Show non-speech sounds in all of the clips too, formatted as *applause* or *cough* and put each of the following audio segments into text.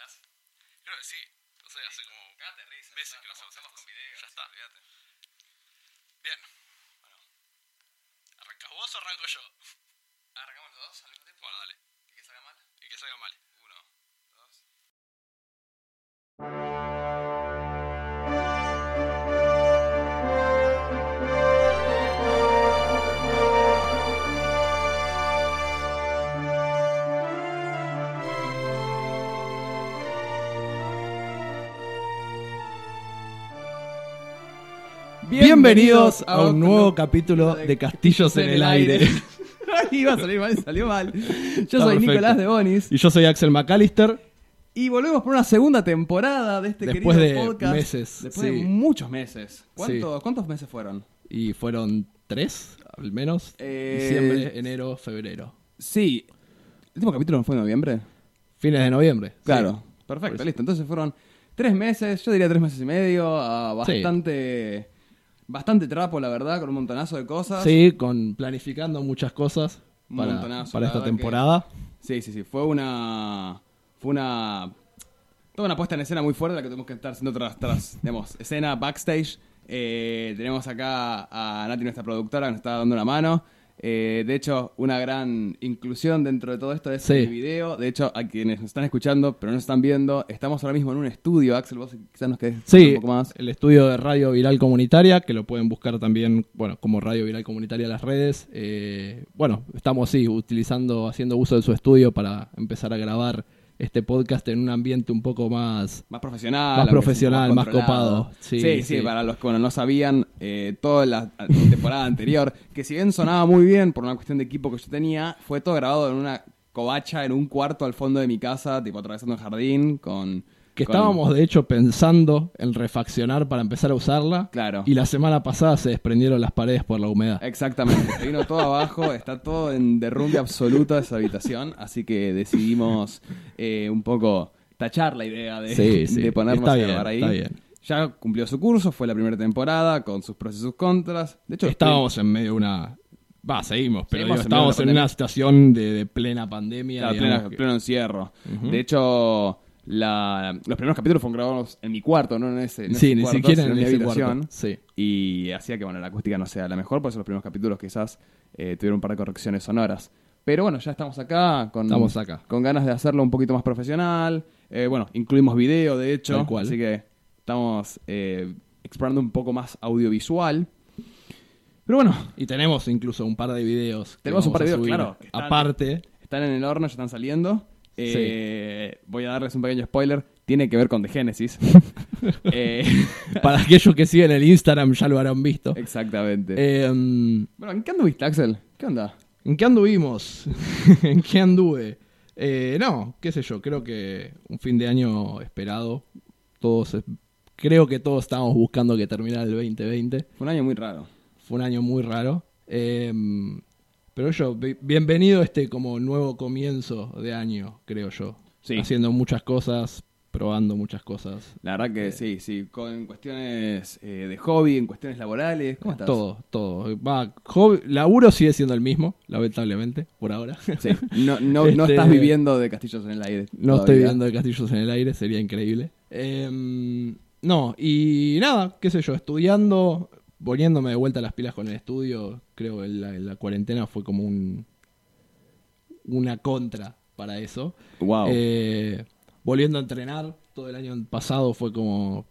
¿Estás? Creo que sí. No sé, hace como risa. meses ya que no hacemos estamos con videos. Ya está. olvídate. Bien. Bueno. ¿Arrancas vos o arranco yo? ¿Arrancamos los dos al mismo tiempo? Bueno, dale. ¿Y que salga mal? Y que salga mal. Bienvenidos a un nuevo capítulo de Castillos en el Aire. Iba *laughs* a salir mal, salió mal. Yo soy perfecto. Nicolás de Bonis Y yo soy Axel McAllister. y volvemos por una segunda temporada de este Después querido de podcast. meses, Después sí. de muchos meses. ¿Cuánto- ¿Cuántos meses fueron? Y fueron tres, al menos. Eh, Diciembre, enero, febrero. Sí. ¿El último capítulo no fue en noviembre? Fines de noviembre. Claro. sí. Perfecto, listo. Entonces fueron tres meses, yo diría tres meses y medio, Sí. bastante, bastante trapo, la verdad, con un montonazo de cosas. Sí, con planificando muchas cosas Un para, montonazo, para esta que- temporada. Sí, sí, sí. Fue una. Fue una. Toda una puesta en escena muy fuerte la que tuvimos que estar haciendo tras, tras *laughs* digamos, escena backstage. Eh, tenemos acá a Nati, nuestra productora, que nos está dando una mano. Eh, de hecho, una gran inclusión dentro de todo esto es Sí. el video. De hecho, a quienes nos están escuchando, pero no nos están viendo, estamos ahora mismo en un estudio. Axel, vos quizás nos querés Sí, un poco más. el estudio de Radio Viral Comunitaria, que lo pueden buscar también, bueno, como Radio Viral Comunitaria en las redes. Eh, bueno, estamos, sí, utilizando, haciendo uso de su estudio para empezar a grabar este podcast en un ambiente un poco más... Más profesional. Más profesional, más copado. Sí, Sí, sí, sí. para los que bueno, no sabían, eh, toda la temporada anterior, que si bien sonaba muy bien por una cuestión de equipo que yo tenía, fue todo grabado en una covacha, en un cuarto al fondo de mi casa, tipo atravesando el jardín, con... Que con- estábamos, de hecho, pensando en refaccionar para empezar a usarla. Claro. Y la semana pasada se desprendieron las paredes por la humedad. Exactamente, se vino todo abajo, está todo en derrumbe absoluto esa habitación, así que decidimos eh, un poco tachar la idea de, Sí, sí, de ponernos está a grabar ahí. está bien. Ya cumplió su curso, fue la primera temporada con sus pros y sus contras. De hecho, Estábamos en medio de una... Va, seguimos, pero Seguimos digo, estábamos en una situación de, de plena pandemia. Claro, digamos, pleno, encierro. De hecho, la- los primeros capítulos fueron grabados en mi cuarto, no en ese. en Sí, ese ni cuarto, siquiera en mi ese habitación. cuarto. Sí. Y hacía que bueno, la acústica no sea la mejor, por eso los primeros capítulos quizás eh, tuvieron un par de correcciones sonoras. Pero bueno, ya estamos acá con, Estamos acá. con ganas de hacerlo un poquito más profesional. Eh, bueno, incluimos video, de hecho. Tal cual. Así que estamos eh, explorando un poco más audiovisual. Pero bueno, Y tenemos incluso un par de videos. Tenemos un par de videos, claro, están- Aparte, Están en el horno, ya están saliendo. Eh, Voy a darles un pequeño spoiler. Tiene que ver con The Genesis. *laughs* Eh, *laughs* para aquellos que siguen el Instagram ya lo habrán visto. exactamente. Eh, mm, bueno, ¿en qué anduviste, Axel? ¿Qué onda? ¿En qué anduvimos? *laughs* ¿En qué anduve? Eh, no, qué sé yo, creo que un fin de año esperado. Todos, creo que todos estábamos buscando que terminara el 2020. Fue un año muy raro. Fue un año muy raro. Eh, pero yo, bi- bienvenido a este como nuevo comienzo de año, creo yo. Sí. Haciendo muchas cosas, probando muchas cosas. La verdad que sí, sí. Con cuestiones eh, de hobby, en cuestiones laborales. ¿Cómo estás? Todo, todo. Va, hobby- laburo sigue siendo el mismo, lamentablemente, por ahora. Sí. No, no, no Este- estás viviendo de castillos en el aire. No estoy todavía. viendo de castillos en el aire, sería increíble. Em, no, y nada, qué sé yo, estudiando, poniéndome de vuelta las pilas con el estudio, creo que la, la cuarentena fue como un una contra para eso. Wow. Eh, volviendo a entrenar, todo el año pasado fue como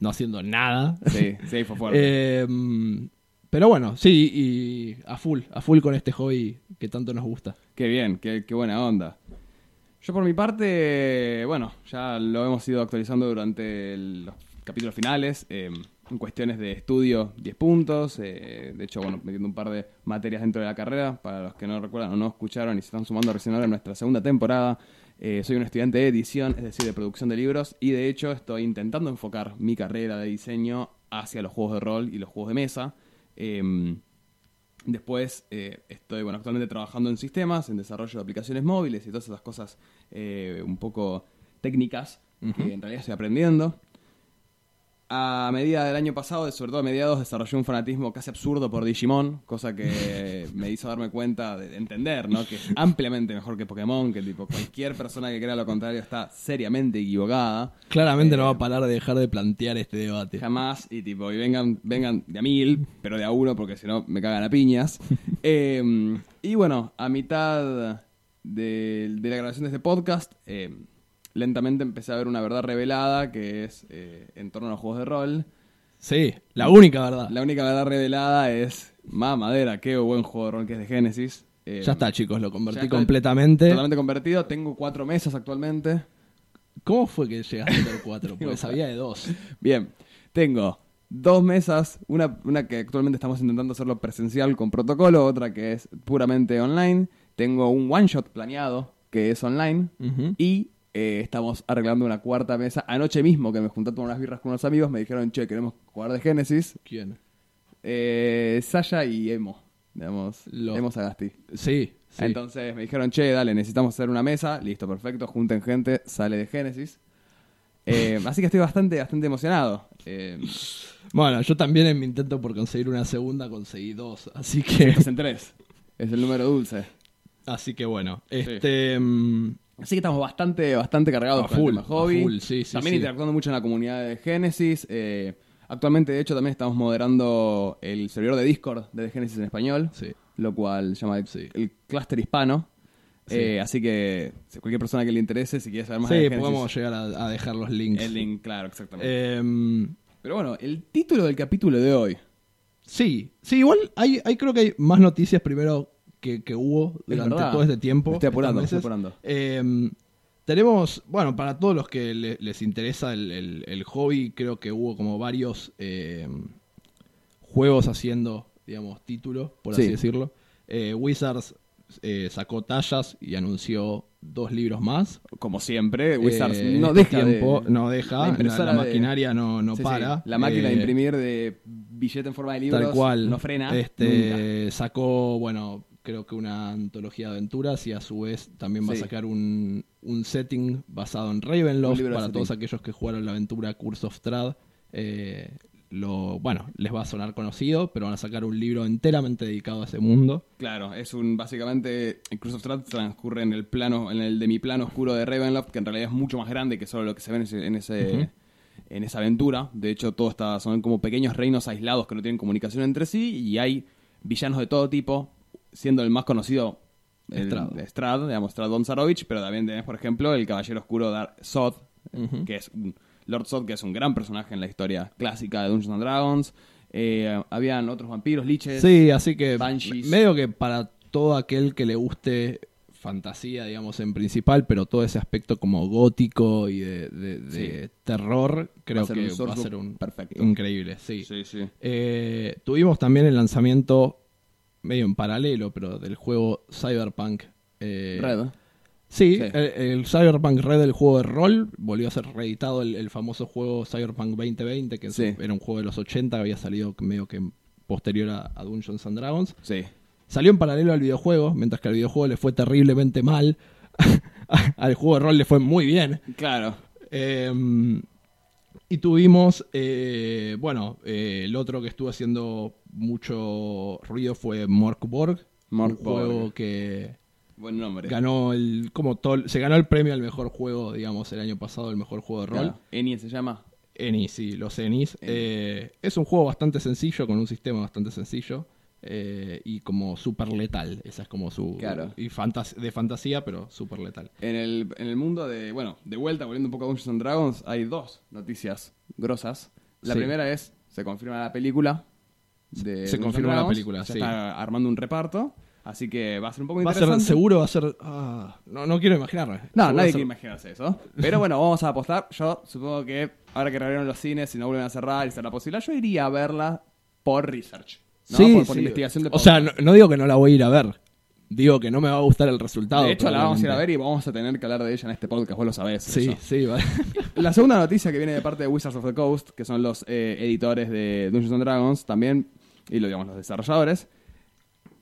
no haciendo nada. Sí, sí, fue fuerte. *laughs* Em, pero bueno, sí, y a full, a full con este hobby que tanto nos gusta. Qué bien, qué, qué buena onda. Yo por mi parte, bueno, ya lo hemos ido actualizando durante el- los capítulos finales. eh, en cuestiones de estudio, 10 puntos. eh, de hecho, bueno, metiendo un par de materias dentro de la carrera. Para los que no recuerdan o no escucharon y se están sumando recién ahora en nuestra segunda temporada. eh, soy un estudiante de edición, es decir, de producción de libros. Y de hecho estoy intentando enfocar mi carrera de diseño hacia los juegos de rol y los juegos de mesa. Em, Después eh, estoy bueno, actualmente trabajando en sistemas, en desarrollo de aplicaciones móviles y todas esas cosas un poco técnicas que en realidad estoy aprendiendo. A medida del año pasado, sobre todo a mediados, desarrollé un fanatismo casi absurdo por Digimon, cosa que *laughs* me hizo darme cuenta de, de entender, ¿no? Que es ampliamente mejor que Pokémon, que tipo cualquier persona que crea lo contrario está seriamente equivocada. Claramente Eh, no va a parar de dejar de plantear este debate. Jamás, y tipo, y vengan, vengan de a mil, pero de a uno, porque si no me cagan a piñas. *laughs* Eh, y bueno, a mitad de, de la grabación de este podcast, eh, lentamente empecé a ver una verdad revelada que es eh, en torno a los juegos de rol. Sí, la única verdad. La única verdad revelada es, madera, qué buen juego de rol que es de Genesis. Eh, Ya está, chicos, lo convertí completamente. Totalmente convertido, tengo cuatro mesas actualmente. ¿Cómo fue que llegaste a tener cuatro? *laughs* Porque sabía de dos. Bien, tengo dos mesas, una, una que actualmente estamos intentando hacerlo presencial con protocolo, otra que es puramente online. Tengo un one shot planeado que es online y eh, estamos arreglando una cuarta mesa. Anoche mismo que me junté a tomar unas birras con unos amigos me dijeron, che, queremos jugar de Genesis. ¿Quién? Eh, Saya y Emo, digamos, Lo- Emo Sagasti. Sí, sí. Entonces me dijeron, che, dale, necesitamos hacer una mesa. Listo, perfecto, junten gente, sale de Genesis. Eh, así que estoy bastante, bastante emocionado. Eh, Bueno, yo también en mi intento por conseguir una segunda conseguí dos. Así que. es en tres. Es el número dulce. Así que bueno. Este. mm, Así que estamos bastante, bastante cargados A con el full, tema hobby. a full, sí, sí, también sí. interactuando mucho en la comunidad de Genesis. Eh, actualmente, de hecho, también estamos moderando el servidor de Discord de Genesis en español. Sí. Lo cual se llama el, el clúster hispano. Sí. Eh, así que cualquier persona que le interese, si quiere saber más de Genesis, podemos llegar a, a dejar los links. el link, claro, exactamente. Em, Pero bueno, el título del capítulo de hoy. sí, sí, igual hay, hay creo que hay más noticias primero que, que hubo durante todo este tiempo. Estoy apurando, estoy meses. apurando. Em, tenemos, bueno, para todos los que le- les interesa el, el- el hobby, creo que hubo como varios em, juegos haciendo, digamos, título, por Sí. así decirlo. Eh, Wizards eh, sacó tallas y anunció dos libros más. Como siempre, Wizards Eh, no en deja este tiempo, de- no deja, la la, impresora la de- maquinaria no, no Sí, sí, para. La máquina de imprimir de billete en forma de libros Tal cual. no frena. nunca. Este, sacó, bueno, creo que una antología de aventuras y a su vez también va Sí. a sacar un, un setting basado en Ravenloft para setting. todos aquellos que jugaron la aventura Curse of Strahd. Eh, lo, bueno, les va a sonar conocido, pero van a sacar un libro enteramente dedicado a ese mundo. Claro, es un básicamente el Cruise of Strahd transcurre en el plano, en el demiplano oscuro de Ravenloft, que en realidad es mucho más grande que solo lo que se ve en ese, en ese- en esa aventura. De hecho, todo está, son como pequeños reinos aislados que no tienen comunicación entre sí y hay villanos de todo tipo, siendo el más conocido el. Strahd, digamos, Strahd Von Zarovich, pero también tenés, por ejemplo, el Caballero Oscuro Dar Sod, que es un Lord Sod, que es un gran personaje en la historia clásica de Dungeons and Dragons. Eh, habían otros vampiros, liches. Sí, así que Banshees. medio que para todo aquel que le guste fantasía, digamos, en principal, pero todo ese aspecto como gótico y de, de- de terror, creo ser que un va a ser un perfecto. increíble, sí. Sí, sí. Eh, tuvimos también el lanzamiento medio en paralelo, pero del juego Cyberpunk. eh, Red. Sí, Sí. El, el Cyberpunk Red, el juego de rol, volvió a ser reeditado el, el famoso juego Cyberpunk 2020, que Sí. era un juego de los 80 que había salido medio que posterior a, a Dungeons and Dragons. Sí. Salió en paralelo al videojuego, mientras que al videojuego le fue terriblemente mal. *laughs* al juego de rol le fue muy bien. Claro. Eh, y tuvimos, eh, bueno, eh, el otro que estuvo haciendo mucho ruido fue Morkborg. Un Morkborg. juego que Buen nombre. ganó el, como todo, se ganó el premio al mejor juego, digamos, el año pasado, el mejor juego de rol. Claro. Eni se llama. Eni, sí, los Enis. Eni. Eh, es un juego bastante sencillo, con un sistema bastante sencillo. Eh, y como súper letal. Esa es como su. Claro. Y fantas- de fantasía, pero súper letal. En el, en el mundo de, bueno, de vuelta, volviendo un poco a Dungeons and Dragons, hay dos noticias grosas. La Sí. primera es, se confirma la película. De Se Dungeons confirma la película, Se sí. está armando un reparto, así que va a ser un poco Va a ser, seguro va a ser. ah, no, no quiero imaginarme. No, nadie ser- quiere imaginarse eso. Pero bueno, vamos a apostar. Yo supongo que ahora que reabrieron los cines, si no vuelven a cerrar y será posible, yo iría a verla por research. ¿No? Sí, por, por sí. investigación de O sea, no, no digo que no la voy a ir a ver. Digo que no me va a gustar el resultado. De hecho, la vamos a ir a ver y vamos a tener que hablar de ella en este podcast, vos lo sabés. Sí, eso. sí, vale. *laughs* La segunda noticia que viene de parte de Wizards of the Coast, que son los eh, editores de Dungeons and Dragons también, y lo digamos los desarrolladores,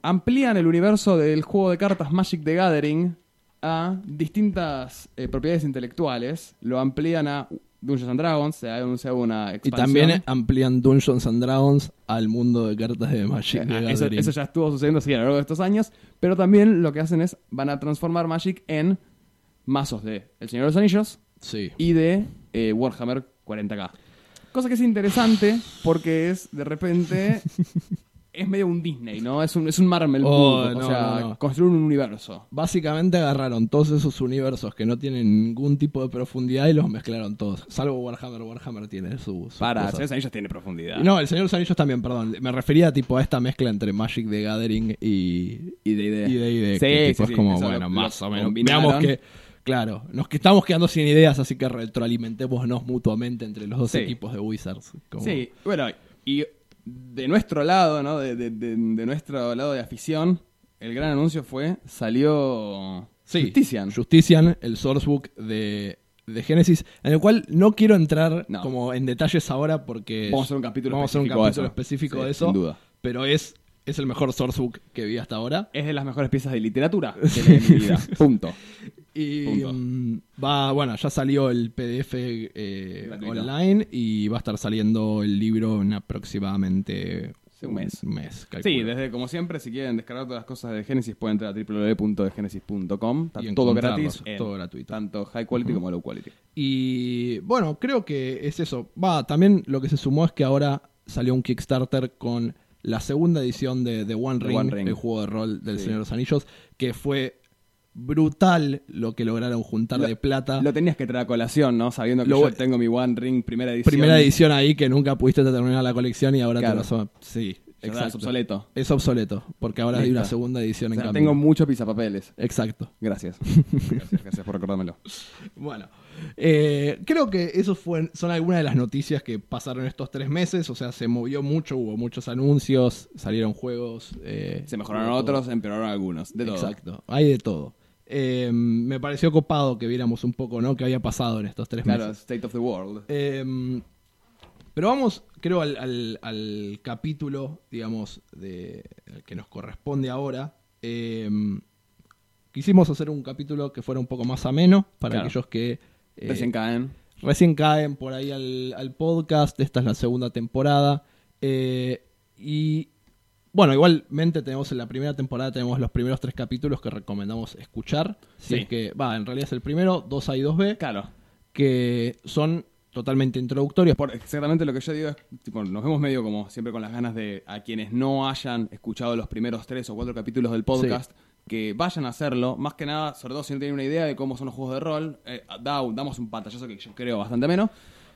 amplían el universo del juego de cartas Magic the Gathering a distintas eh, propiedades intelectuales. Lo amplían a Dungeons and Dragons, se ha anunciado una Y expansión. también amplían Dungeons and Dragons al mundo de cartas de Magic. eso, eso ya estuvo sucediendo sí, a lo largo de estos años, pero también lo que hacen es, van a transformar Magic en mazos de El Señor de los Anillos Sí. y de eh, Warhammer 40k. Cosa que es interesante porque es, de repente, *laughs* es medio un Disney, ¿no? Es un, es un Marvel Oh, Book, no, o sea, no, no. construir un universo. Básicamente agarraron todos esos universos que no tienen ningún tipo de profundidad y los mezclaron todos. Salvo Warhammer. Warhammer tiene su. sus Para, El. Señor de los Anillos tiene profundidad. No, el Señor de los Anillos también, perdón. Me refería tipo a esta mezcla entre Magic the Gathering y, y de idea. y D&D, Sí, que tipo sí, es sí, como, eso bueno, lo- más o menos. Veamos que, claro, nos que estamos quedando sin ideas, así que retroalimentémonos mutuamente entre los dos Sí. equipos de Wizards. como- Sí, bueno, y de nuestro lado, ¿no? De, de- de- de nuestro lado de afición, el gran anuncio fue, salió Sí, Justician. Justician, el sourcebook de, de Genesis, en el cual no quiero entrar No. como en detalles ahora porque Vamos a hacer un capítulo vamos a hacer un específico de capítulo eso. específico Sí, de eso, sin duda. pero es, es el mejor sourcebook que vi hasta ahora. Es de las mejores piezas de literatura que leí en mi vida. Punto. *laughs* Y mm, va, bueno, ya salió el PDF eh, online y va a estar saliendo el libro en aproximadamente Sí, un mes. mes Sí, desde como siempre, si quieren descargar todas las cosas de Genesis, pueden entrar a www.genesis.com. Está Y todo gratis. en todo gratuito. Tanto high quality como low quality. Y bueno, creo que es eso. Va, también lo que se sumó es que ahora salió un Kickstarter con la segunda edición de The One Ring, One Ring. el juego de rol del Sí. Señor de los Anillos, que fue brutal lo que lograron juntar Lo- de plata. Lo tenías que traer a colación, ¿no? Sabiendo que Lo- yo tengo mi One Ring primera edición. Primera edición ahí que nunca pudiste terminar la colección y ahora Claro. te lo Sí, exacto. Es obsoleto. Es obsoleto, porque ahora hay una segunda edición O en cambio. tengo muchos pisapapeles. Exacto. Gracias. *laughs* gracias. Gracias por recordármelo. Bueno, eh, creo que esos fue, son algunas de las noticias que pasaron estos tres meses. O sea, se movió mucho, hubo muchos anuncios, salieron juegos. eh, Se mejoraron otros, empeoraron algunos. De todo. Exacto, hay de todo. Eh, me pareció copado que viéramos un poco, ¿no? ¿Qué había pasado en estos tres Claro, meses? State of the World. Eh, pero vamos, creo, al, al- al capítulo, digamos, de, el que nos corresponde ahora. Eh, quisimos hacer un capítulo que fuera un poco más ameno para Claro. aquellos que eh, Recién caen. recién caen por ahí al, al podcast. Esta es la segunda temporada. Eh, y bueno, igualmente tenemos en la primera temporada tenemos los primeros tres capítulos que recomendamos escuchar. Si Sí. es que, va, en realidad es el primero, 2A y 2B, Claro. que son totalmente introductorios. Por exactamente lo que yo digo es, tipo, nos vemos medio como siempre con las ganas de a quienes no hayan escuchado los primeros tres o cuatro capítulos del podcast, que vayan a hacerlo. Más que nada, sobre todo si no tienen una idea de cómo son los juegos de rol, eh, da- damos un pantallazo que yo creo bastante menos.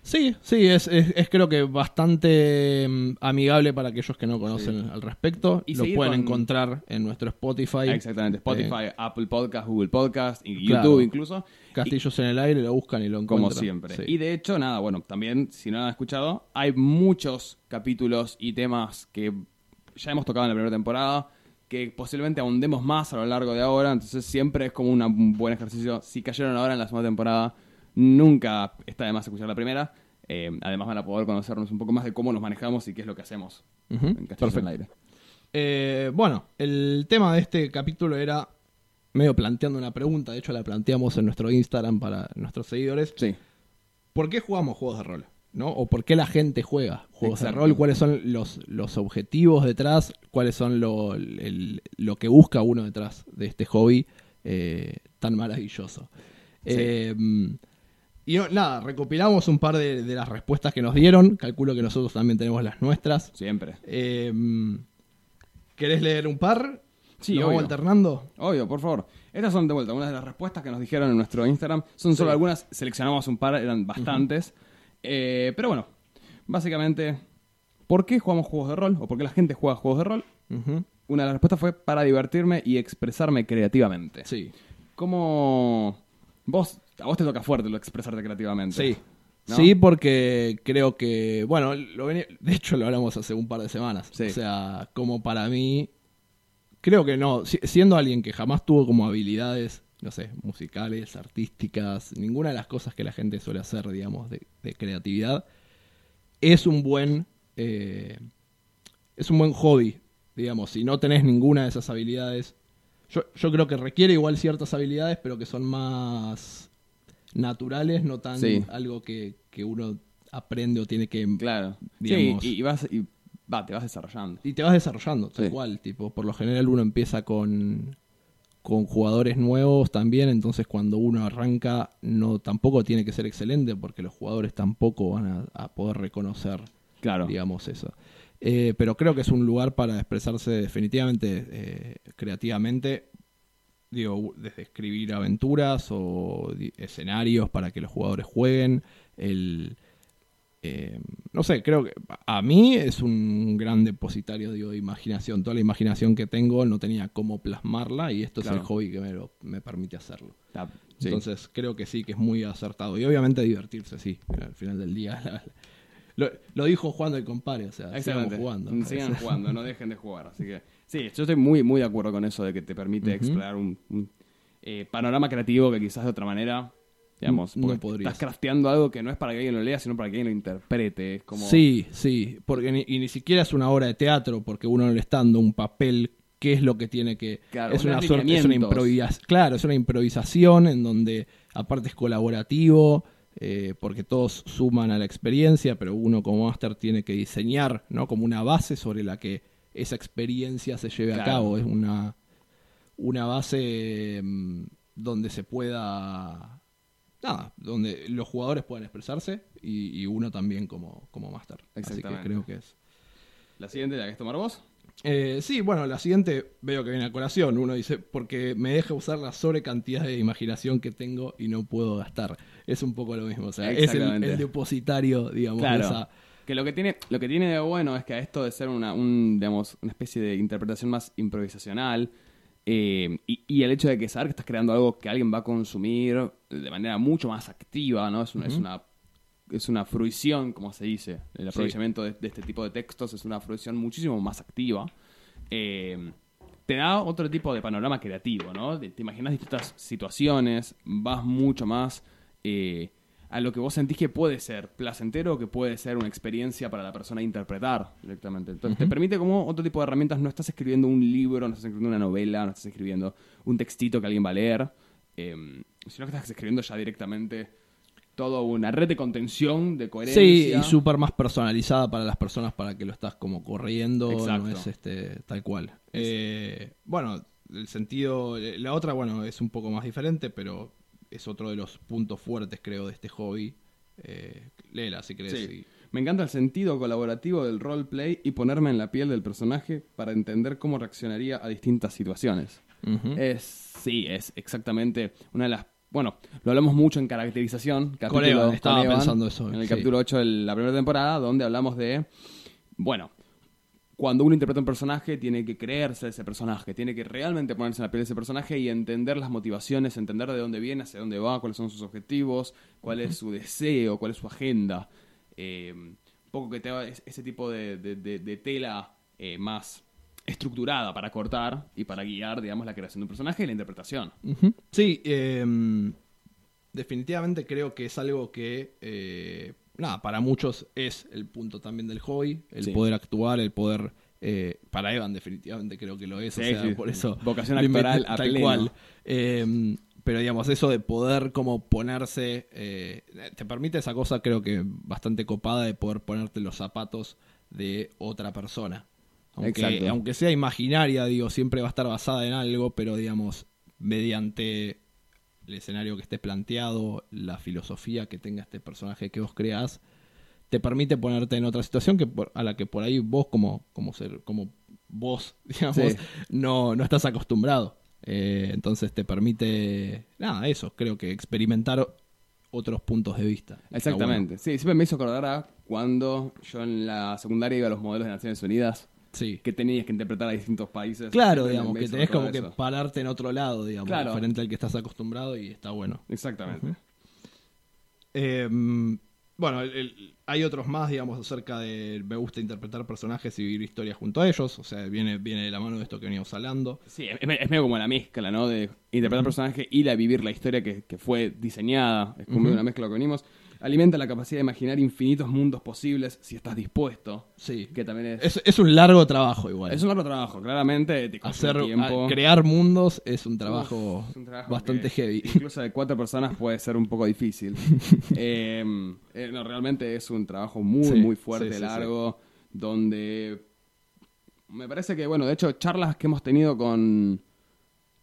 Sí, sí, es, es- es creo que bastante mm, amigable para aquellos que no conocen al respecto. Y Lo seguir pueden con- encontrar en nuestro Spotify. Exactamente, Spotify, Apple Podcast, Google Podcast y YouTube incluso. Castillos en el aire, lo buscan y lo encuentran. Como siempre. Sí. Y de hecho, nada, bueno, también, si no lo han escuchado, hay muchos capítulos y temas que ya hemos tocado en la primera temporada, que posiblemente ahondemos más a lo largo de ahora, entonces siempre es como una- un buen ejercicio. Si cayeron ahora en la segunda temporada, nunca está de más escuchar la primera. Eh, además van a poder conocernos un poco más de cómo nos manejamos y qué es lo que hacemos en en perfecto. Aire. Eh, bueno, el tema de este capítulo era medio planteando una pregunta. De hecho, la planteamos en nuestro Instagram para nuestros seguidores. Sí, ¿Por qué jugamos juegos de rol? ¿No? ¿O por qué la gente juega juegos de rol? ¿Cuáles son los, los objetivos detrás? ¿Cuáles son lo, el- lo que busca uno detrás de este hobby eh, tan maravilloso? Sí. Y no, nada, recopilamos un par de, de las respuestas que nos dieron. Calculo que nosotros también tenemos las nuestras. siempre. Eh, ¿Querés leer un par? Sí, ¿Lo obvio. alternando? Obvio, por favor. Estas son de vuelta algunas de las respuestas que nos dijeron en nuestro Instagram. Son solo algunas, seleccionamos un par, eran bastantes. Eh, pero bueno, básicamente, ¿por qué jugamos juegos de rol? ¿O por qué la gente juega juegos de rol? Una de las respuestas fue para divertirme y expresarme creativamente. Sí. ¿Cómo vos, a vos te toca fuerte lo expresarte creativamente? Sí. ¿No? Sí, porque creo que, bueno, lo de hecho lo hablamos hace un par de semanas. Sí. O sea, como para mí, creo que no, si- siendo alguien que jamás tuvo como habilidades, no sé, musicales, artísticas, ninguna de las cosas que la gente suele hacer, digamos, de, de creatividad, es un buen, eh, es un buen hobby, digamos, si no tenés ninguna de esas habilidades. Yo, yo creo que requiere igual ciertas habilidades, pero que son más naturales, no tan Sí. algo que, que uno aprende o tiene que... Claro. Digamos. Sí, y, y vas, y va, te vas desarrollando. Y te vas desarrollando, tal Sí. cual. Tipo, por lo general uno empieza con, con jugadores nuevos también, entonces cuando uno arranca no tampoco tiene que ser excelente porque los jugadores tampoco van a, a poder reconocer, Claro. digamos, eso. Eh, pero creo que es un lugar para expresarse definitivamente eh, creativamente. Digo, desde escribir aventuras o escenarios para que los jugadores jueguen. El, eh, no sé, creo que a mí es un gran depositario digo, de imaginación. Toda la imaginación que tengo no tenía cómo plasmarla y esto Claro. es el hobby que me, lo- me permite hacerlo. Sí. Entonces creo que sí, que es muy acertado. Y obviamente divertirse, sí. Al final del día. la- *laughs* lo, lo dijo Juan del Compare, o sea, Exactamente. jugando. Sigan jugando, no dejen de jugar. Así que, sí, yo estoy muy, muy de acuerdo con eso de que te permite explorar un, un, eh, panorama creativo que quizás de otra manera, digamos, No podrías. estás crafteando algo que no es para que alguien lo lea, sino para que alguien lo interprete. Es como, Sí, sí, porque ni, y ni siquiera es una obra de teatro, porque uno no le está dando un papel, qué es lo que tiene que... Claro, es una suerte, es una improvisación. Claro, es una improvisación en donde aparte es colaborativo, eh, porque todos suman a la experiencia, pero uno como máster tiene que diseñar, ¿no? Como una base sobre la que esa experiencia se lleve a cabo. Es una, una base mm, donde se pueda... Nada, donde los jugadores puedan expresarse y, y uno también como, como máster. Así que creo que es... La siguiente, ¿la querés tomar vos? Eh, sí, bueno, la siguiente veo que viene a colación. Uno dice, porque me deja usar la sobrecantidad de imaginación que tengo y no puedo gastar. Es un poco lo mismo. O sea, es el, el depositario, digamos, de Claro. esa. Que lo que tiene, lo que tiene de bueno es que a esto de ser una, un, digamos, una especie de interpretación más improvisacional, eh, y, y el hecho de que saber que estás creando algo que alguien va a consumir de manera mucho más activa, ¿no? Es una, es una, es una fruición, como se dice. El Sí. aprovechamiento de, de este tipo de textos es una fruición muchísimo más activa. Eh, te da otro tipo de panorama creativo, ¿no? Te te imaginas distintas situaciones, vas mucho más eh, a lo que vos sentís que puede ser placentero o que puede ser una experiencia para la persona interpretar directamente. Entonces te permite como otro tipo de herramientas, no estás escribiendo un libro, no estás escribiendo una novela, no estás escribiendo un textito que alguien va a leer, eh, sino que estás escribiendo ya directamente toda una red de contención, de coherencia. Sí, y súper más personalizada para las personas para que lo estás como corriendo, Exacto. no es este tal cual. Eh, bueno, el sentido, la otra, bueno, es un poco más diferente, pero es otro de los puntos fuertes, creo, de este hobby. Eh, léela si querés. Sí. y- Me encanta el sentido colaborativo del roleplay y ponerme en la piel del personaje para entender cómo reaccionaría a distintas situaciones. Es, sí, es exactamente una de las... Bueno, lo hablamos mucho en caracterización. Evan, estaba pensando eso, En el sí. capítulo 8 de la primera temporada, donde hablamos de... Bueno, cuando uno interpreta un personaje, tiene que creerse ese personaje, tiene que realmente ponerse en la piel de ese personaje y entender las motivaciones, entender de dónde viene, hacia dónde va, cuáles son sus objetivos, cuál es su deseo, cuál es su agenda. Eh, un poco que te da es- ese tipo de, tela eh, más estructurada para cortar y para guiar, digamos, la creación de un personaje y la interpretación. Sí, eh, definitivamente creo que es algo que, eh, nada, para muchos es el punto también del hobby, el Sí. poder actuar, el poder... eh, para Evan definitivamente creo que lo es, o Sí, sea, sí. por eso... Vocación actoral a tal pleno. cual. Eh, pero digamos, eso de poder como ponerse, eh, te permite esa cosa creo que bastante copada de poder ponerte los zapatos de otra persona. Aunque, aunque sea imaginaria, digo, siempre va a estar basada en algo, pero digamos, mediante el escenario que esté planteado, la filosofía que tenga este personaje que vos creás, te permite ponerte en otra situación que por- a la que por ahí vos como, como ser, como vos, *laughs* digamos, Sí. no, no estás acostumbrado. Eh, entonces te permite, nada, eso, creo que experimentar otros puntos de vista. Exactamente. Sí, siempre me hizo acordar a cuando yo en la secundaria iba a los modelos de Naciones Unidas. Sí. que tenías que interpretar a distintos países. Claro, digamos, que tenés como que pararte en otro lado, digamos, Claro. diferente al que estás acostumbrado y está bueno. Exactamente. Eh, bueno, el- el- hay otros más, digamos, acerca de me gusta interpretar personajes y vivir historias junto a ellos. O sea, viene, viene de la mano de esto que veníamos hablando. Sí, es, es medio como la mezcla, ¿no? De interpretar personaje y la vivir la historia que, que fue diseñada. Es como una mezcla lo que venimos. Alimenta la capacidad de imaginar infinitos mundos posibles si estás dispuesto. Sí. Que también es... Es, es un largo trabajo igual. Es un largo trabajo, claramente. Te Hacer, tiempo. a- crear mundos es un trabajo, Uf, es un trabajo bastante heavy. Incluso de cuatro personas puede ser un poco difícil. *laughs* Eh, eh, no, realmente es un trabajo muy, Sí, muy fuerte, sí, largo, donde me parece que, bueno, de hecho, charlas que hemos tenido con,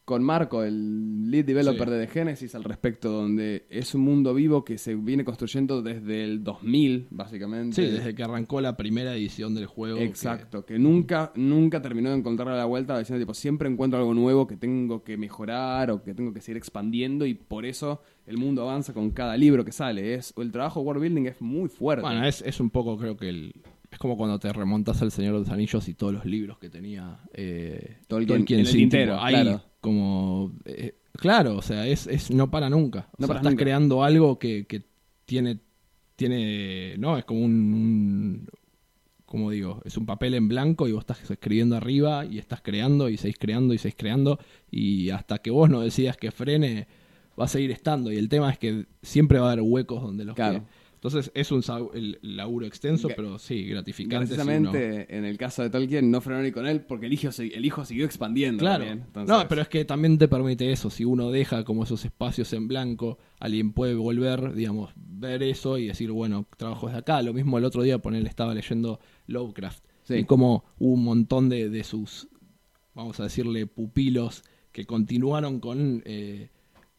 con Marco, el lead developer Sí. de The Genesis, al respecto, donde es un mundo vivo que se viene construyendo desde el 2000, básicamente. Sí, desde que arrancó la primera edición del juego. Exacto, que, nunca, nunca terminó de encontrarle la vuelta diciendo tipo, siempre encuentro algo nuevo que tengo que mejorar o que tengo que seguir expandiendo y por eso el mundo avanza con cada libro que sale. Es, el trabajo de world building es muy fuerte. Bueno, es, es un poco, creo que el, es como cuando te remontas al Señor de los Anillos y todos los libros que tenía eh, Tolkien en el sí, tintero, tipo, ahí, claro. Como eh, claro, o sea, es, es no para nunca. O No sea, para estás nunca. creando algo que, que tiene tiene no, es como un, un como digo, es un papel en blanco y vos estás escribiendo arriba y estás creando y seguís creando y seguís creando y hasta que vos no decidas que frene va a seguir estando y el tema es que siempre va a haber huecos donde los Claro. que- entonces es un el laburo extenso, pero sí, gratificante. si Precisamente en el caso de Tolkien no frenó ni con él porque el hijo, el hijo siguió expandiendo. Claro. también. No, pero es que también te permite eso. Si uno deja como esos espacios en blanco, alguien puede volver, digamos, ver eso y decir, bueno, trabajo desde acá. Lo mismo el otro día, poner, estaba leyendo Lovecraft. Sí. Y como hubo un montón de, de sus, vamos a decirle, pupilos que continuaron con, eh,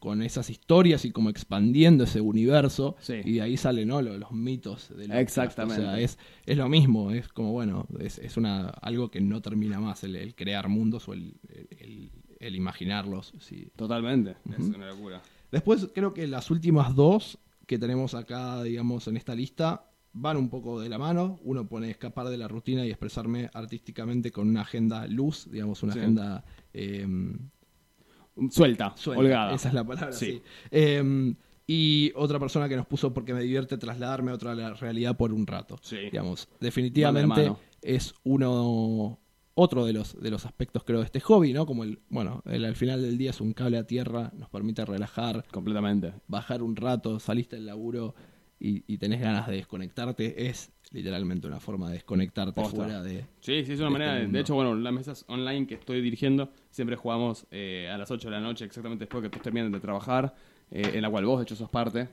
con esas historias y como expandiendo ese universo. Sí. Y de ahí salen ¿no? Lo- los mitos de. Exactamente. O sea, es, es lo mismo. Es como, bueno, es, es una, algo que no termina más, el, el crear mundos o el, el- el imaginarlos. sí. Totalmente. Es una locura. Después creo que las últimas dos que tenemos acá, digamos, en esta lista van un poco de la mano. Uno pone escapar de la rutina y expresarme artísticamente con una agenda luz, digamos, una Sí. agenda eh, Suelta, suelta. holgada. Esa es la palabra, Sí. sí. Eh, y otra persona que nos puso porque me divierte trasladarme a otra realidad por un rato. Sí. Digamos, definitivamente es uno otro de los de los aspectos creo de este hobby, ¿no? Como el bueno, el, al final del día es un cable a tierra, nos permite relajar, Completamente. bajar un rato, saliste del laburo y, y tenés ganas de desconectarte, es literalmente una forma de desconectarte Posta. fuera de... Sí, sí, es una de manera. este de- hecho, bueno, las mesas online que estoy dirigiendo, siempre jugamos eh, a las 8 de la noche, exactamente después que todos de trabajar, eh, en la cual vos, de hecho, sos parte.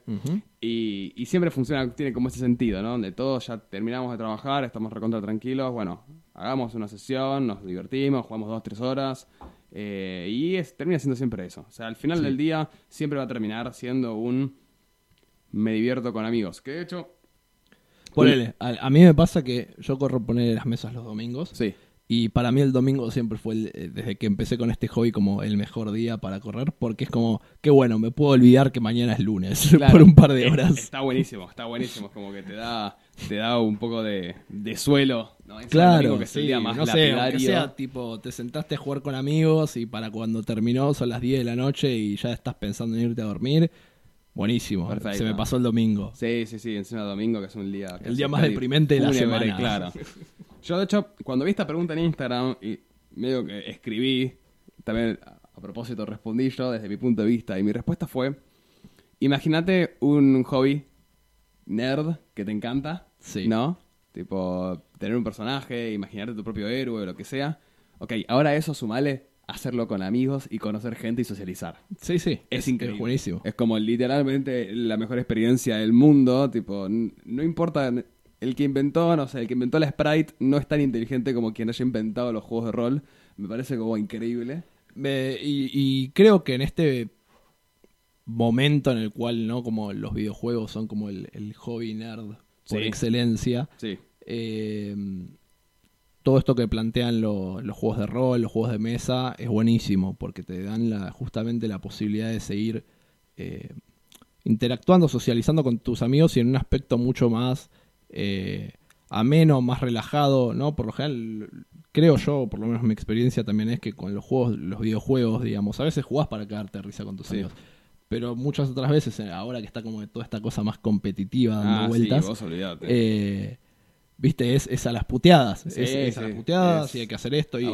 Y, y siempre funciona, tiene como ese sentido, ¿no? Donde todos ya terminamos de trabajar, estamos recontra tranquilos, bueno, hagamos una sesión, nos divertimos, jugamos dos, tres horas. eh, y es, termina siendo siempre eso. O sea, al final Sí. del día siempre va a terminar siendo un me divierto con amigos. Que de hecho, Ponele, a, a mí me pasa que yo corro poner las mesas los domingos sí, y para mí el domingo siempre fue, el- eh, desde que empecé con este hobby, como el mejor día para correr, porque es como, qué bueno, me puedo olvidar que mañana es lunes *laughs* Claro. por un par de horas. Está buenísimo, está buenísimo. Es como que te da, te da un poco de, de suelo. Claro, que sí, más no sé, sea tipo, te sentaste a jugar con amigos y para cuando terminó son las 10 de la noche y ya estás pensando en irte a dormir, buenísimo, Perfecto. se me pasó el domingo. Sí, sí, sí, encima de domingo, que es un día... El día más deprimente de la semana. Claro. *laughs* Yo, de hecho, cuando vi esta pregunta en Instagram, y medio que escribí, también a a propósito respondí yo desde mi punto de vista, y mi respuesta fue, imagínate un hobby nerd que te encanta, Sí. ¿no? Tipo, tener un personaje, imaginarte tu propio héroe, lo que sea. Ok, ahora eso sumale hacerlo con amigos y conocer gente y socializar. Sí, sí, Es, increíble. buenísimo. Es como literalmente la mejor experiencia del mundo. Tipo, no importa. El que inventó, no sé, el que inventó la Sprite no es tan inteligente como quien haya inventado los juegos de rol. Me parece como increíble. Y, y creo que en este momento en el cual, ¿no? Como los videojuegos son como el, el hobby nerd por Sí. excelencia. Sí. eh, todo esto que plantean lo- los juegos de rol, los juegos de mesa, es buenísimo porque te dan la, justamente la posibilidad de seguir eh, interactuando, socializando con tus amigos y en un aspecto mucho más eh, ameno, más relajado, ¿no? Por lo general, creo yo, por lo menos mi experiencia también es que con los juegos, los videojuegos, digamos, a veces jugás para quedarte de risa con tus Sí. amigos. pero muchas otras veces, eh, ahora que está como toda esta cosa más competitiva dando Ah, sí, vueltas, vos olvidate. eh, viste, es, es a las puteadas. Sí, es, es a las puteadas es y hay que hacer esto. Y,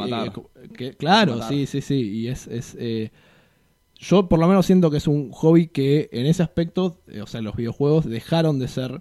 que- claro, sí, sí, sí. Y es. es eh, yo por lo menos siento que es un hobby que en ese aspecto, eh, o sea, los videojuegos dejaron de ser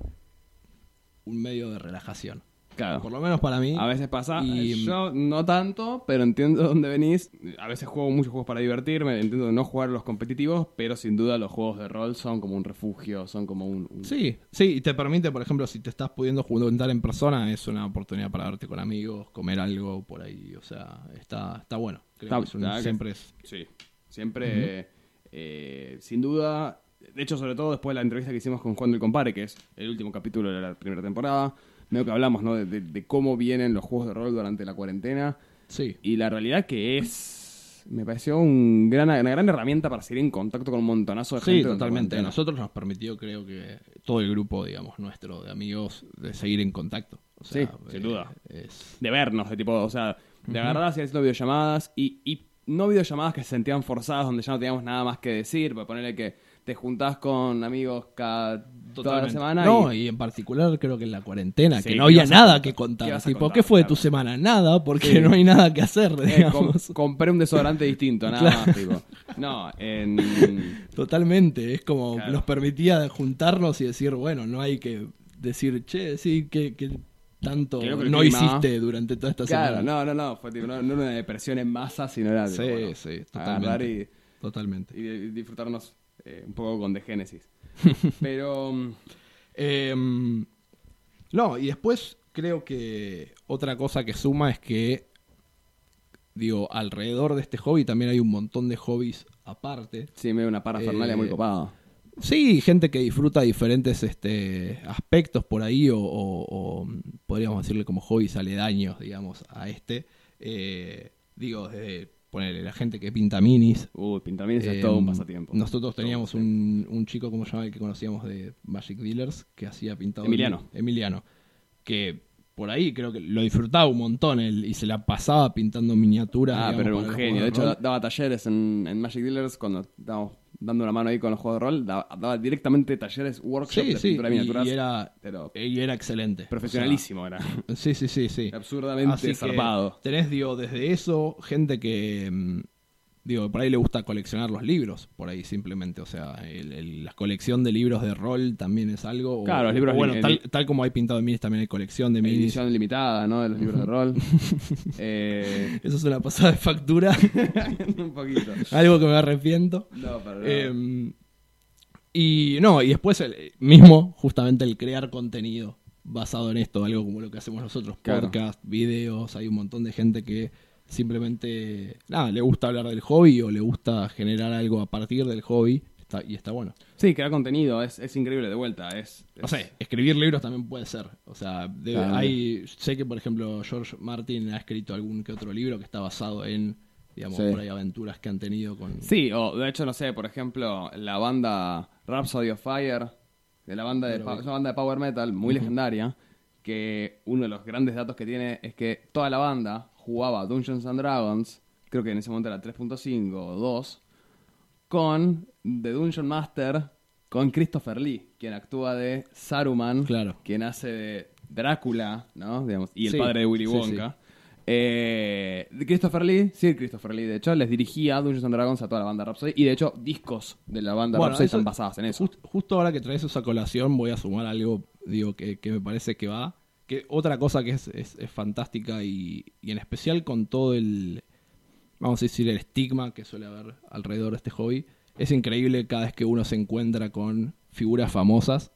un medio de relajación. Claro. Por lo menos para mí. A veces pasa, Y- eh, yo no tanto, pero entiendo dónde venís. A veces juego muchos juegos para divertirme, entiendo no jugar los competitivos, pero sin duda los juegos de rol son como un refugio, son como un... un- Sí, sí, y te permite, por ejemplo, si te estás pudiendo juntar en persona, es una oportunidad para verte con amigos, comer algo por ahí, o sea, está, está bueno. Creo Está- que es un- que siempre es... Sí, siempre, eh, sin duda. De hecho, sobre todo después de la entrevista que hicimos con Juan del Compare, que es el último capítulo de la primera temporada, medio que hablamos ¿no? de, de- de cómo vienen los juegos de rol durante la cuarentena. Sí, Y la realidad que es. Me pareció un gran, una gran herramienta para seguir en contacto con un montonazo de gente. sí, durante la totalmente. A nosotros nos permitió, creo que todo el grupo, digamos, nuestro de amigos, de seguir en contacto. O sea, Sí, sin eh, duda. es- de vernos, de tipo, o sea, de agarrar así haciendo videollamadas y, y no videollamadas que se sentían forzadas donde ya no teníamos nada más que decir, para ponerle que te juntás con amigos cada toda la semana No, y, y en particular creo que en la cuarentena, Sí, que ¿qué no había nada contar? que ¿Qué contar. contar? ¿qué fue de tu Claro. semana? Nada, porque Sí. no hay nada que hacer, eh, com- *laughs* compré un desodorante distinto, nada más, tipo. No, en... Totalmente, es como Claro. nos permitía juntarnos y decir, bueno, no hay que decir, che, sí, que, que tanto que no hiciste durante toda esta Claro, semana. no, no, no, fue tipo, no, no una depresión en masa, sino era tipo, Sí, bueno, sí, agarrar totalmente. y, Totalmente. y disfrutarnos eh, un poco con The Genesis. *laughs* Pero... Em, no, y después creo que otra cosa que suma es que, digo, alrededor de este hobby también hay un montón de hobbies aparte. Sí, me dio una parafernalia Eh, muy copada. Sí, gente que disfruta diferentes este, aspectos por ahí, o, o- o, podríamos decirle como hobbies aledaños, digamos, a este. Eh, digo, desde ponerle la gente que pinta minis. Uy, Pintamines Eh, es todo un pasatiempo. Nosotros teníamos un un, un chico, como se llama, el que conocíamos de Magic Dealers, que hacía pintado. Emiliano. Emiliano. Que por ahí creo que lo disfrutaba un montón él, y se la pasaba pintando miniaturas. Ah, digamos, pero era un genio. De hecho, rol. daba talleres en, en Magic Dealers cuando estábamos dando una mano ahí con los juegos de rol. Daba, daba directamente talleres, workshops Sí, de sí, pintura de miniaturas. y era, pero y era excelente. profesionalísimo era. O sea, *laughs* sí, sí, sí, sí. Absurdamente Así zarpado. tenés, digo, desde eso, gente que, mm, digo, por ahí le gusta coleccionar los libros, por ahí simplemente, o sea, el- el- la colección de libros de rol también es algo. o- Claro, los libros o bueno, tal, tal como hay pintado de minis, también hay colección de minis. Edición limitada, ¿no? De los libros de rol. *laughs* eh, Eso es una pasada de factura, *laughs* un poquito. algo que me arrepiento. No, nada. Eh, y no, y después el, mismo, justamente el crear contenido basado en esto, algo como lo que hacemos nosotros, Claro. podcast, videos, hay un montón de gente que simplemente, nada, le gusta hablar del hobby o le gusta generar algo a partir del hobby, está, y está bueno. Sí, crear contenido es, es increíble de vuelta. Es, No sé, escribir libros también puede ser, o sea, de- Claro. hay, sé que por ejemplo George Martin ha escrito algún que otro libro que está basado en, digamos, Sí. por ahí aventuras que han tenido con... Sí, o de hecho, no sé, por ejemplo, la banda Rhapsody of Fire, de la banda de, Pero una banda de power metal muy legendaria, que uno de los grandes datos que tiene es que toda la banda jugaba Dungeons and Dragons, creo que en ese momento era 3.5 o 2, con The Dungeon Master, con Christopher Lee, quien actúa de Saruman, Claro. quien hace de Drácula, ¿no? Digamos, y el Sí, padre de Willy sí, Wonka. Eh, Christopher Lee, sí, Christopher Lee, de hecho, les dirigía Dungeons and Dragons a toda la banda Rhapsody. Y de hecho, discos de la banda Bueno, Rhapsody eso- están basadas en eso. Just- justo ahora que traes esa colación voy a sumar algo, digo, que, que me parece que va. Que otra cosa que es, es- es fantástica y, y en especial con todo el, vamos a decir, el estigma que suele haber alrededor de este hobby. Es increíble cada vez que uno se encuentra con figuras famosas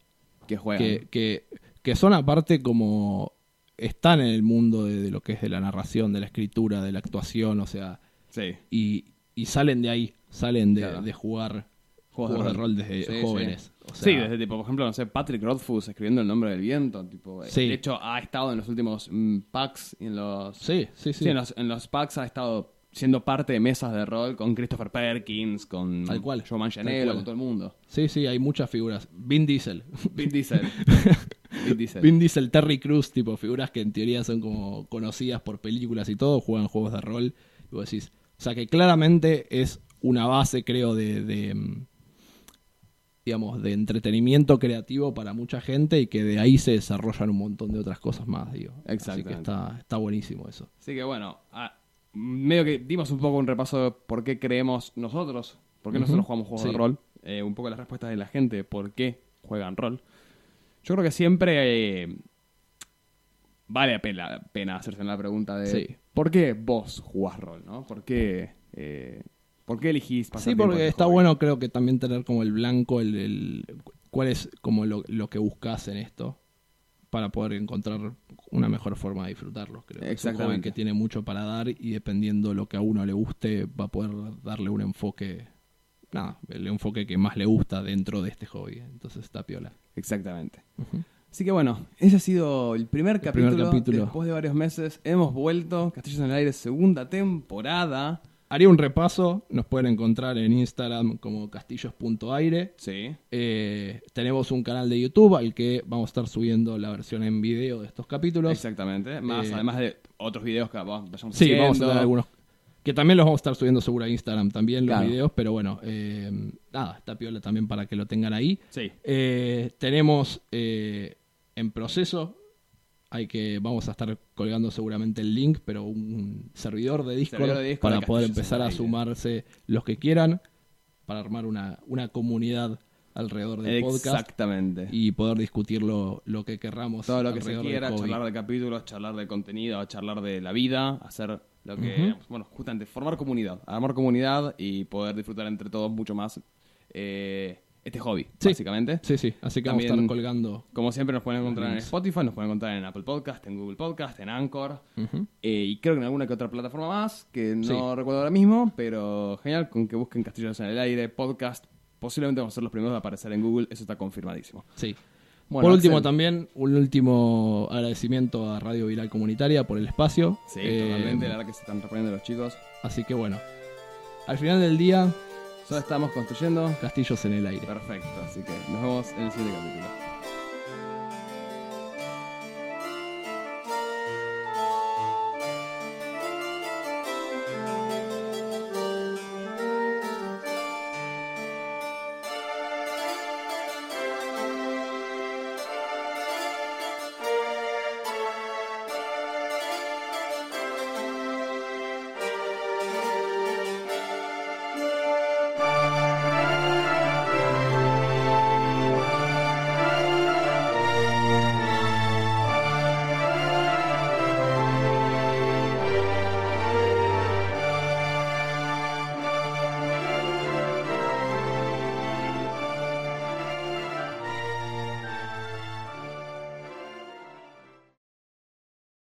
que juegan. que, que, que son aparte como están en el mundo de, de lo que es de la narración, de la escritura, de la actuación, o sea, Sí. y, y salen de ahí, salen de, Claro. de jugar Juegos de rol. desde Sí, jóvenes. O sí, sea, desde tipo, por ejemplo, no sé, Patrick Rothfuss escribiendo El nombre del viento. Tipo, eh, Sí. De hecho, ha estado en los últimos mm, packs y en los. Sí, sí, sí. Sí, en los, en los packs ha estado siendo parte de mesas de rol con Christopher Perkins, con Tal cual, Joe Manganiello, con todo el mundo. Sí, sí, hay muchas figuras. Vin Diesel. Vin Diesel. *laughs* Vin Diesel. Vin Diesel, Terry Cruz, tipo figuras que en teoría son como conocidas por películas y todo, juegan juegos de rol. Y vos decís, o sea que claramente es una base, creo, de, de, mm, digamos, de entretenimiento creativo para mucha gente y que de ahí se desarrollan un montón de otras cosas más, digo. Así que está, está buenísimo eso. Así que bueno, medio que dimos un poco un repaso de por qué creemos nosotros, por qué nosotros jugamos juegos sí. de rol, eh, un poco las respuestas de la gente, por qué juegan rol. Yo creo que siempre eh, vale la pena, pena hacerse la pregunta de Sí. ¿por qué vos jugás rol? ¿no? ¿Por qué, eh, ¿por qué elegís pasar Sí, porque está bueno creo que también tener como el blanco, el, el- cuál es como lo, lo que buscas en esto para poder encontrar una mejor forma de disfrutarlo. Creo. Es un hobby que tiene mucho para dar y dependiendo lo que a uno le guste va a poder darle un enfoque, nada, el enfoque que más le gusta dentro de este hobby. Entonces está piola. Exactamente. Así que bueno, ese ha sido el primer, primer capítulo. capítulo. Después de varios meses hemos vuelto. Castillos en el Aire, segunda temporada. Haría un repaso, nos pueden encontrar en Instagram como castillos.aire. Sí. Eh, tenemos un canal de YouTube al que vamos a estar subiendo la versión en video de estos capítulos. Exactamente. Más, Eh, además de otros videos que vamos, vayamos Sí, haciendo. vamos a tener algunos. Que también los vamos a estar subiendo seguro a Instagram también, los Claro. videos, pero bueno, eh, nada, está piola también para que lo tengan ahí. Sí. Tenemos en proceso, hay que, vamos a estar colgando seguramente el link, pero un servidor de Discord, Servidor de Discord para de poder empezar a Aire. sumarse los que quieran, para armar una, una comunidad alrededor del podcast Exactamente. y poder discutir lo, lo que querramos. Todo lo que se quiera, charlar de capítulos, charlar de contenido, charlar de la vida, hacer lo que, Ujú. bueno, justamente formar comunidad, armar comunidad y poder disfrutar entre todos mucho más eh, este hobby, Sí. básicamente. Sí, sí, así que vamos a También- estar colgando. Como siempre nos pueden encontrar en. Spotify, nos pueden encontrar en Apple Podcast, en Google Podcast, en Anchor eh, y creo que en alguna que otra plataforma más que no Sí. recuerdo ahora mismo, pero genial, con que busquen Castillos en el Aire, podcast, posiblemente vamos a ser los primeros a aparecer en Google, eso está confirmadísimo. Sí. Bueno, por último, Axel. también, un último agradecimiento a Radio Viral Comunitaria por el espacio. Sí, Eh, totalmente, la verdad que se están reponiendo los chicos. Así que bueno, al final del día, Solo estamos construyendo. castillos en el aire. Perfecto, así que nos vemos en el siguiente capítulo.